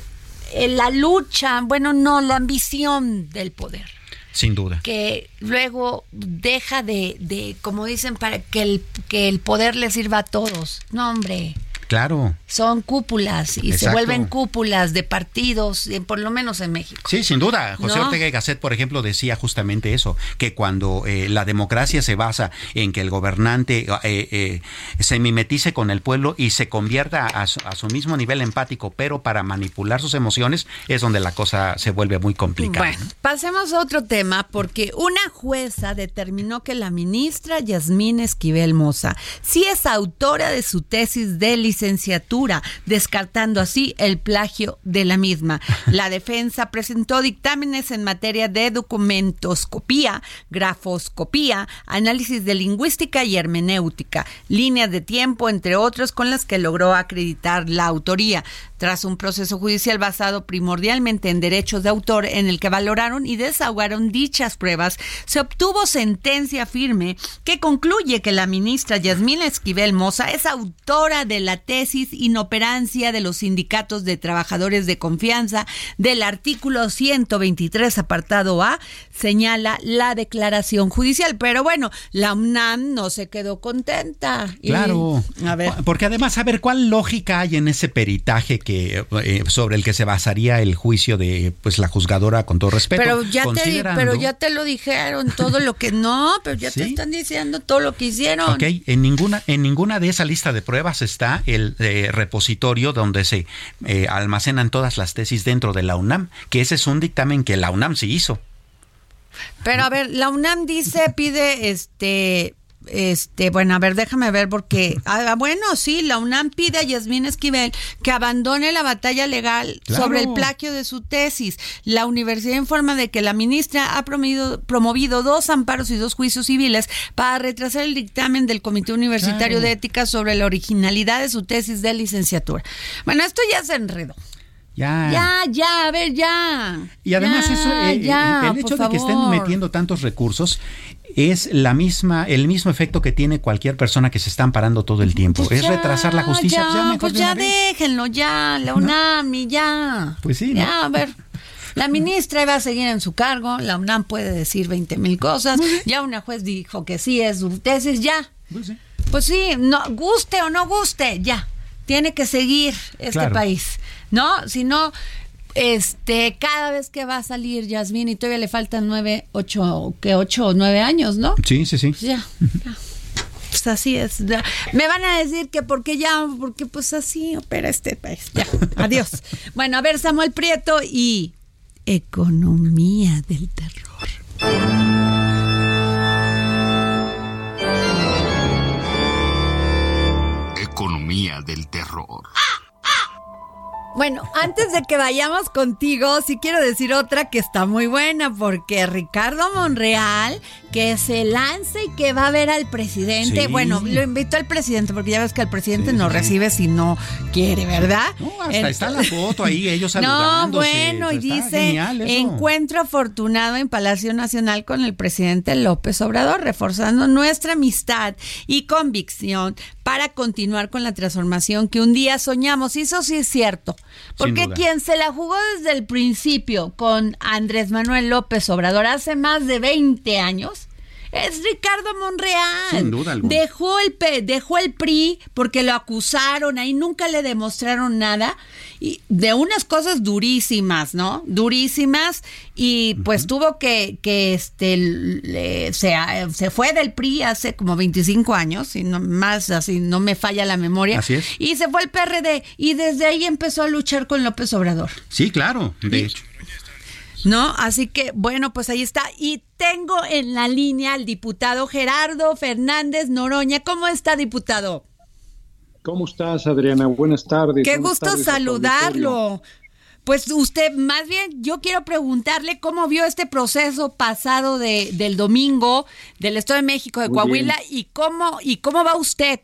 la lucha, bueno, no, la ambición del poder. Sin duda. Que luego deja de, de como dicen, para que el, que el poder le sirva a todos. No, hombre. Claro. Son cúpulas y se vuelven cúpulas de partidos, eh, por lo menos en México. Sí, sin duda. José Ortega y Gasset, por ejemplo, decía justamente eso, que cuando eh, la democracia se basa en que el gobernante eh, se mimetice con el pueblo y se convierta a su, a su, mismo nivel empático, pero para manipular sus emociones, es donde la cosa se vuelve muy complicada. Bueno, pasemos a otro tema, porque una jueza determinó que la ministra Yasmín Esquivel Moza sí es autora de su tesis de licenciatura licenciatura, descartando así el plagio de la misma. La defensa presentó dictámenes en materia de documentoscopía, grafoscopía, análisis de lingüística y hermenéutica, líneas de tiempo, entre otros, con las que logró acreditar la autoría tras un proceso judicial basado primordialmente en derechos de autor en el que valoraron y desahogaron dichas pruebas, se obtuvo sentencia firme que concluye que la ministra Yasmín Esquivel Moza es autora de la tesis inoperancia de los sindicatos de trabajadores de confianza del artículo 123 apartado A, señala la declaración judicial. Pero bueno, la UNAM no se quedó contenta. Claro. a ver. Porque además, a ver, ¿cuál lógica hay en ese peritaje eh, sobre el que se basaría el juicio de pues la juzgadora con todo respeto. Pero ya te pero ya te lo dijeron todo lo que no, pero ya te están diciendo todo lo que hicieron. Ok, en ninguna en ninguna de esa lista de pruebas está el eh, repositorio donde se eh, almacenan todas las tesis dentro de la UNAM, que ese es un dictamen que la UNAM sí hizo. Pero a ver, la UNAM dice, pide este este, bueno, a ver, déjame ver porque, ah, bueno, sí, la UNAM pide a Yasmín Esquivel que abandone la batalla legal sobre el plagio de su tesis. La universidad informa de que la ministra ha promovido, promovido dos amparos y dos juicios civiles para retrasar el dictamen del Comité Universitario de Ética sobre la originalidad de su tesis de licenciatura. Bueno, esto ya se enredó. Ya. ya, ya, a ver, ya. Y además eso, eh, eh, el hecho de que estén metiendo tantos recursos es la misma, el mismo efecto que tiene cualquier persona que se está amparando todo el tiempo. Pues es retrasar la justicia. Ya, pues ya, pues déjenlo, ya, la UNAM y ya. Pues sí. Ya, a ver. La ministra iba a seguir en su cargo, la UNAM puede decir 20 mil cosas, ya una juez dijo que sí es su tesis, ya. Pues sí. Pues sí, no, guste o no guste, ya. Tiene que seguir este país, ¿no? Si no, este, cada vez que va a salir Yasmín y todavía le faltan nueve, ocho, que ocho o nueve años, ¿no? Sí, sí, sí. ya, pues así es. Me van a decir que porque ya, porque pues así opera este país. Ya, adiós. Bueno, a ver, Samuel Prieto y economía del terror. Economía del terror. Bueno, antes de que vayamos contigo, sí quiero decir otra que está muy buena, porque Ricardo Monreal, que se lance y que va a ver al presidente, bueno, lo invito al presidente, porque ya ves que el presidente no recibe si no quiere, ¿verdad? No, hasta está la foto ahí, ellos saludándose. No, bueno, y dice, encuentro afortunado en Palacio Nacional con el presidente López Obrador, reforzando nuestra amistad y convicción para continuar con la transformación que un día soñamos. Y eso sí es cierto. Porque quien se la jugó desde el principio con Andrés Manuel López Obrador hace más de 20 años es Ricardo Monreal. Sin duda alguna. Dejó el, dejó el PRI porque lo acusaron, ahí nunca le demostraron nada. Y de unas cosas durísimas, ¿no? Durísimas. Y pues tuvo que, que este, se, se, fue del PRI hace como 25 años, y no, más así, no me falla la memoria. Así es. Y se fue al PRD. Y desde ahí empezó a luchar con López Obrador. Sí, claro, de hecho. ¿No? Así que, bueno, pues ahí está. Y tengo en la línea al diputado Gerardo Fernández Noroña. ¿Cómo está, diputado? ¿Cómo estás, Adriana? Buenas tardes. Qué gusto saludarlo. Pues usted, más bien, yo quiero preguntarle cómo vio este proceso pasado de, del domingo del Estado de México, de Coahuila, y cómo, y cómo va usted.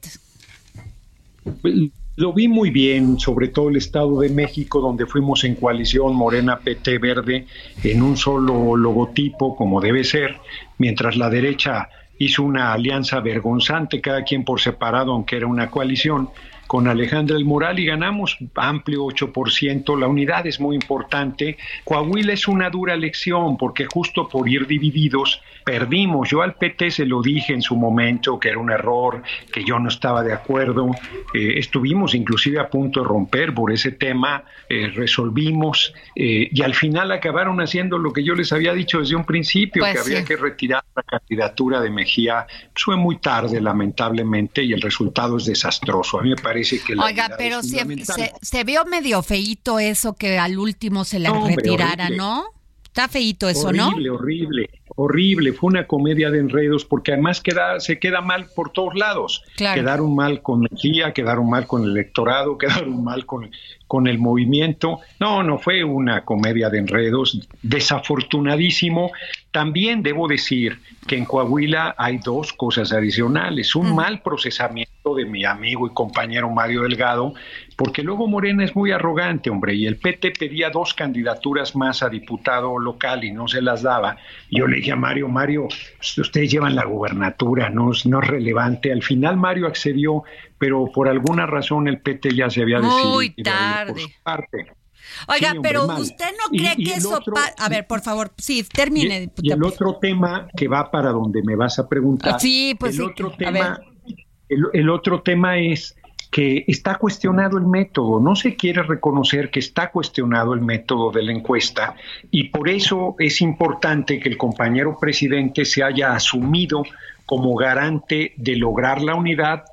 Pues, lo vi muy bien, sobre todo el Estado de México, donde fuimos en coalición Morena, PT, Verde, en un solo logotipo, como debe ser, mientras la derecha hizo una alianza vergonzante, cada quien por separado, aunque era una coalición, con Alejandra El Moral y ganamos amplio 8%. La unidad es muy importante. Coahuila es una dura lección porque justo por ir divididos perdimos. Yo al PT se lo dije en su momento que era un error, que yo no estaba de acuerdo. Eh, estuvimos inclusive a punto de romper por ese tema, eh, resolvimos eh, y al final acabaron haciendo lo que yo les había dicho desde un principio, pues que había que retirar la candidatura de Mejía. Pues fue muy tarde, lamentablemente, y el resultado es desastroso. A mí me parece que... La Oiga, pero se, se, vio medio feíto eso que al último se le retirara, ¿no? Está feíto eso, ¿no? Horrible, horrible horrible, fue una comedia de enredos, porque además queda, se queda mal por todos lados. Quedaron mal con Mejía, quedaron mal con el electorado, quedaron mal con, con el movimiento. No, no fue una comedia de enredos, desafortunadísimo. También debo decir que en Coahuila hay dos cosas adicionales. Un mal procesamiento de mi amigo y compañero Mario Delgado, porque luego Morena es muy arrogante, hombre, y el PT pedía dos candidaturas más a diputado local y no se las daba. Yo le dije a Mario, Mario, ustedes llevan la gubernatura, no, no es relevante. Al final Mario accedió, pero por alguna razón el PT ya se había decidido. Muy tarde. Oiga, pero usted no cree que eso... a ver, por favor, sí, termine. Y, el otro tema que va para donde me vas a preguntar. Sí, pues el Otro tema, el otro tema es que está cuestionado el método, no se quiere reconocer que está cuestionado el método de la encuesta y por eso es importante que el compañero presidente se haya asumido como garante de lograr la unidad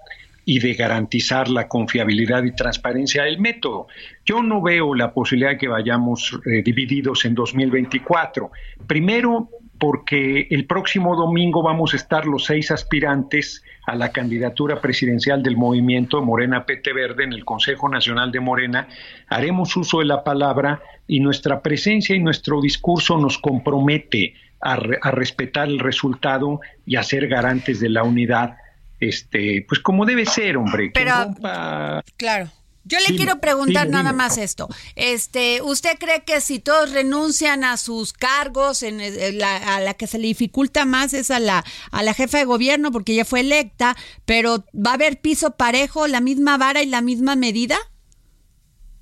y de garantizar la confiabilidad y transparencia del método. Yo no veo la posibilidad de que vayamos eh, divididos en 2024. Primero, porque el próximo domingo vamos a estar los seis aspirantes a la candidatura presidencial del movimiento Morena PT Verde en el Consejo Nacional de Morena. Haremos uso de la palabra y nuestra presencia y nuestro discurso nos compromete a, a respetar el resultado y a ser garantes de la unidad este, pues como debe ser, hombre. Pero, claro. Yo le quiero preguntar nada más esto. Este, ¿usted cree que si todos renuncian a sus cargos, en, eh, a la que se le dificulta más es a la a la jefa de gobierno porque ella fue electa, pero va a haber piso parejo, la misma vara y la misma medida?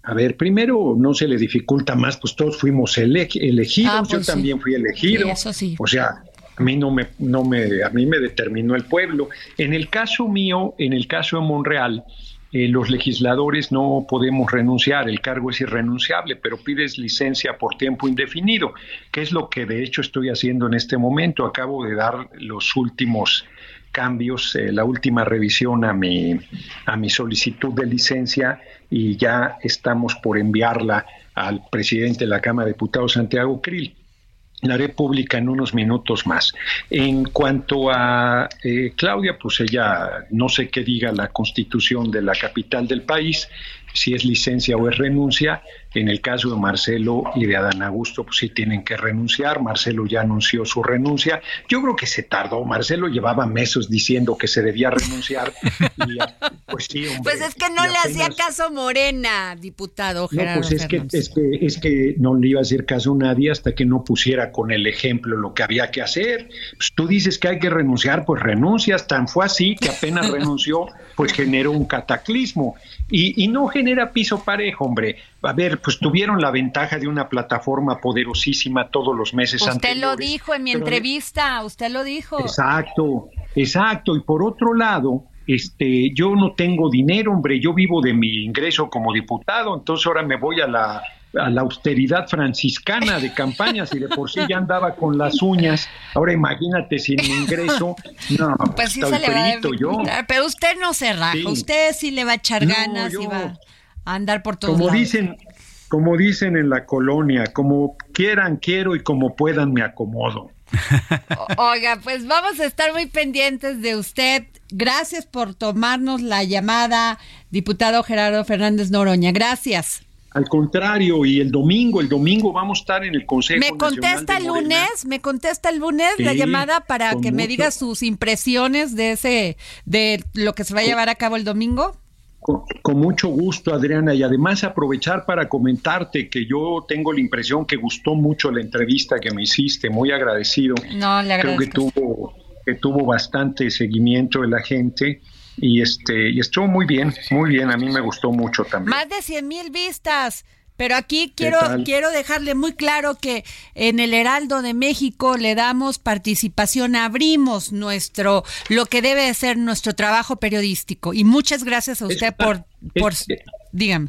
A ver, primero no se le dificulta más, pues todos fuimos elegidos, ah, yo pues también fui elegido. eso sí. O sea, a mí no me, no me, a mí me determinó el pueblo. En el caso mío, en el caso de Monreal, eh, los legisladores no podemos renunciar, el cargo es irrenunciable, pero pides licencia por tiempo indefinido, que es lo que de hecho estoy haciendo en este momento. Acabo de dar los últimos cambios, eh, la última revisión a mi, a mi solicitud de licencia y ya estamos por enviarla al presidente de la Cámara de Diputados, Santiago Krill. La haré pública en unos minutos más. En cuanto a eh, Claudia, pues ella no sé qué diga la constitución de la capital del país, si es licencia o es renuncia. En el caso de Marcelo y de Adán Augusto, pues sí tienen que renunciar. Marcelo ya anunció su renuncia. Yo creo que se tardó. Marcelo llevaba meses diciendo que se debía renunciar. pues sí, hombre, Pues es que no le hacía caso Morena, diputado Gerardo no, pues es que, es que, es que no le iba a hacer caso a nadie hasta que no pusiera con el ejemplo lo que había que hacer. Pues tú dices que hay que renunciar, pues renuncias. Tan fue así que apenas renunció, pues generó un cataclismo. Y, y no genera piso parejo, hombre. A ver, pues tuvieron la ventaja de una plataforma poderosísima todos los meses Usted anteriores. lo dijo en mi Pero- entrevista, usted lo dijo. Exacto, exacto. Y por otro lado, este, yo no tengo dinero, hombre, yo vivo de mi ingreso como diputado, entonces ahora me voy a la a la austeridad franciscana de campañas y de por sí ya andaba con las uñas. Ahora imagínate sin mi ingreso, no, Pues sí se le va a yo. Pero usted no se raja, Sí. usted sí le va a echar No, ganas y va a andar por todos Como lados. dicen, como dicen en la colonia, como quieran quiero y como puedan me acomodo. Oiga, pues vamos a estar muy pendientes de usted. Gracias por tomarnos la llamada, diputado Gerardo Fernández Noroña. Gracias. Al contrario, y el domingo, el domingo vamos a estar en el Consejo ¿Me Nacional contesta de el lunes? ¿Me contesta el lunes la llamada para que me diga sus impresiones de ese, de lo que se va a llevar a cabo el domingo? Con, con mucho gusto, Adriana, y además aprovechar para comentarte que yo tengo la impresión que gustó mucho la entrevista que me hiciste, muy agradecido. No, le Creo que agradezco. tuvo, que tuvo bastante seguimiento de la gente y este y estuvo muy bien, muy bien, a mí me gustó mucho también. Más de 100 mil vistas. Pero aquí quiero, quiero dejarle muy claro que en el Heraldo de México le damos participación, abrimos nuestro, lo que debe de ser nuestro trabajo periodístico. Y muchas gracias a usted por, por, dígame.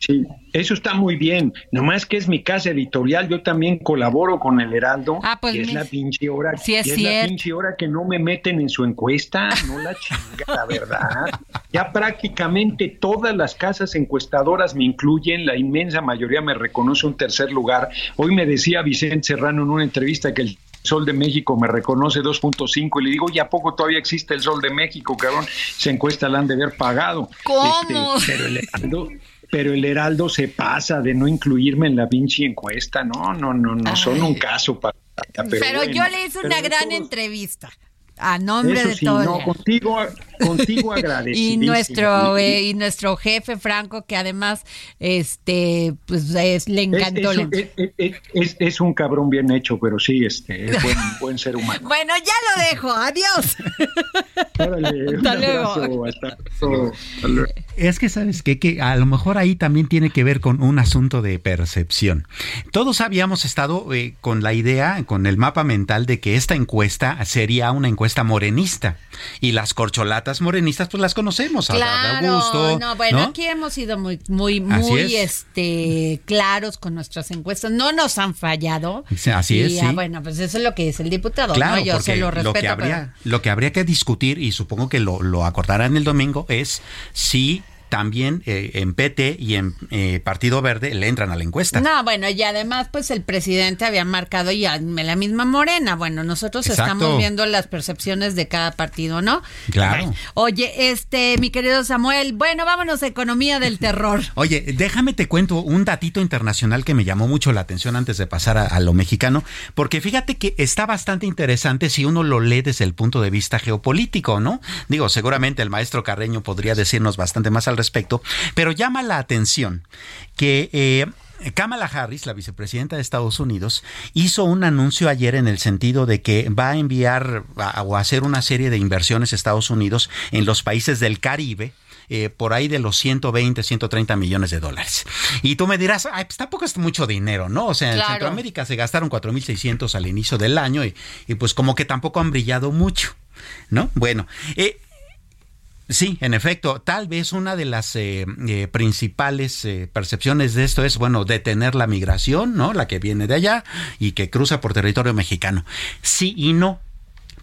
Sí, eso está muy bien. Nomás que es mi casa editorial, yo también colaboro con el Heraldo. Ah, pues y es mi- la pinche hora, Sí, es y la cierto. pinche hora que no me meten en su encuesta, no la chinga, la verdad. Ya prácticamente todas las casas encuestadoras me incluyen, la inmensa mayoría me reconoce un tercer lugar. Hoy me decía Vicente Serrano en una entrevista que el Sol de México me reconoce 2.5 y le digo, ¿y a poco todavía existe el Sol de México, cabrón? Esa encuesta la han de haber pagado. ¿Cómo? Este, pero el Heraldo, pero el Heraldo se pasa de no incluirme en la pinche encuesta. No, no, no, no, son un caso para. Pero, Pero, bueno, yo le hice una gran todos- entrevista. A nombre Eso de sí, todo. el no, contigo, contigo y nuestro Y- eh, y nuestro jefe Franco que además este pues es- le encantó es, un- es- es- es- es un cabrón bien hecho, pero sí, este, es buen, buen ser humano. Bueno, ya lo dejo. Adiós. Órale, un Hasta luego. abrazo, hasta luego. Hasta luego. Es que sabes qué? que a lo mejor ahí también tiene que ver con un asunto de percepción. Todos habíamos estado eh, con la idea, con el mapa mental de que esta encuesta sería una encuesta morenista y las corcholatas morenistas pues las conocemos, a Claro, Augusto, no, bueno, ¿no? aquí hemos sido muy, muy, muy, es. este, claros con nuestras encuestas. No nos han fallado. Sí, así Y, es, ah, sí. bueno, pues eso es lo que dice el diputado. Claro, ¿no? Yo se lo respeto. que habría, lo que habría que discutir, y supongo que lo, lo acordarán el domingo, es si también eh, en PT y en eh, Partido Verde le entran a la encuesta. No, bueno, y además, pues el presidente había marcado ya la misma morena. Bueno, nosotros Exacto. estamos viendo las percepciones de cada partido, ¿no? Claro. Bueno, oye, este, mi querido Samuel, bueno, vámonos a economía del terror. Oye, déjame te cuento un datito internacional que me llamó mucho la atención antes de pasar a, a lo mexicano, porque fíjate que está bastante interesante si uno lo lee desde el punto de vista geopolítico, ¿no? Digo, seguramente el maestro Carreño podría decirnos bastante más al respecto, pero llama la atención que... eh, Kamala Harris, la vicepresidenta de Estados Unidos, hizo un anuncio ayer en el sentido de que va a enviar a- o a hacer una serie de inversiones a Estados Unidos en los países del Caribe, eh, por ahí de los 120, 130 millones de dólares. Y tú me dirás, Ay, pues tampoco es mucho dinero, ¿no? O sea, en. Centroamérica se gastaron 4.600 al inicio del año y, y pues como que tampoco han brillado mucho, ¿no? Bueno, eh, Sí, en efecto, tal vez una de las eh, eh, principales eh, percepciones de esto es, bueno, detener la migración, ¿no? La que viene de allá y que cruza por territorio mexicano. Sí y no.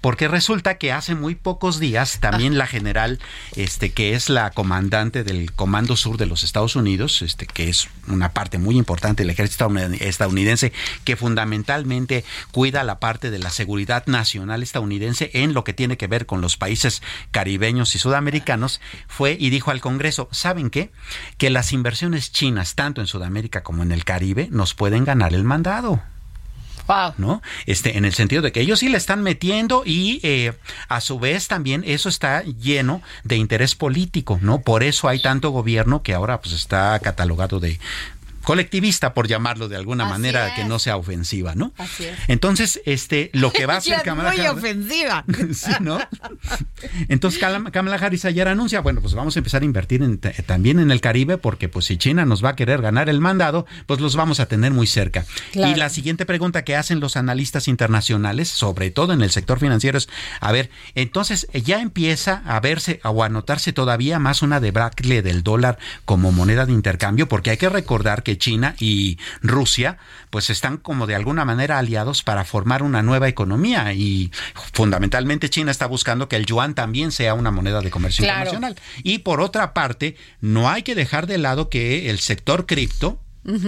Porque resulta que hace muy pocos días también la general, este, que es la comandante del Comando Sur de los Estados Unidos, este, que es una parte muy importante del ejército estadounidense, que fundamentalmente cuida la parte de la seguridad nacional estadounidense en lo que tiene que ver con los países caribeños y sudamericanos, fue y dijo al Congreso, ¿saben qué? Que las inversiones chinas, tanto en Sudamérica como en el Caribe, nos pueden ganar el mandado. ¿No? Este, en el sentido de que ellos sí le están metiendo y eh, a su vez también eso está lleno de interés político, ¿no? Por eso hay tanto gobierno que ahora pues está catalogado de, colectivista, por llamarlo de alguna manera que no sea ofensiva, ¿no? Así es. Entonces, este, lo que va a hacer Kamala muy ofensiva. sí, ¿no? Entonces, Kamala Harris ayer anuncia, bueno, pues vamos a empezar a invertir también en el Caribe, porque pues si China nos va a querer ganar el mandado, pues los vamos a tener muy cerca. Y la siguiente pregunta que hacen los analistas internacionales, sobre todo en el sector financiero, es, a ver, entonces ya empieza a verse o a notarse todavía más una debacle del dólar como moneda de intercambio, porque hay que recordar que China y Rusia pues están como de alguna manera aliados para formar una nueva economía y fundamentalmente China está buscando que el yuan también sea una moneda de comercio internacional. Y por otra parte, no hay que dejar de lado que el sector cripto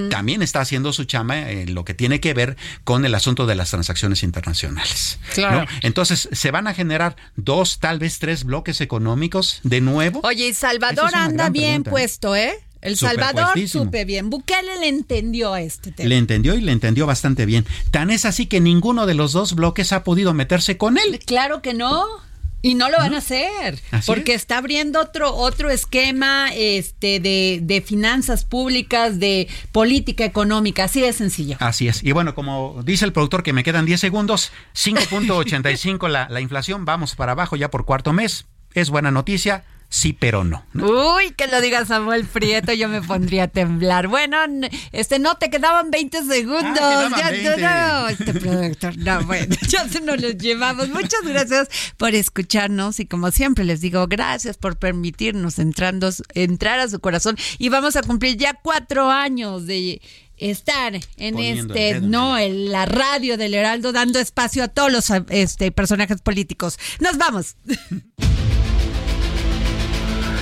también está haciendo su chama en lo que tiene que ver con el asunto de las transacciones internacionales. Claro. Entonces, se van a generar dos, tal vez tres bloques económicos de nuevo. Oye, y Salvador anda bien puesto, ¿eh? El Salvador supe bien. Bukele le entendió a este tema. Le entendió y le entendió bastante bien. Tan es así que ninguno de los dos bloques ha podido meterse con él. Claro que no. Y no lo van a hacer, porque está abriendo otro otro esquema este de, de, finanzas públicas, de política económica, así de sencillo. Así es. Y bueno, como dice el productor que me quedan 10 segundos, 5.85 la, la inflación, vamos para abajo ya por cuarto mes. Es buena noticia sí, pero no, Uy, que lo diga Samuel Prieto, yo me pondría a temblar. Bueno, este no te quedaban 20 segundos. Ah, ya, No, este productor, no, bueno, ya se nos los llevamos. Muchas gracias por escucharnos y como siempre les digo, gracias por permitirnos entrando, entrar a su corazón y vamos a cumplir ya cuatro años de estar en este no en la radio del Heraldo dando espacio a todos los este personajes políticos. Nos vamos.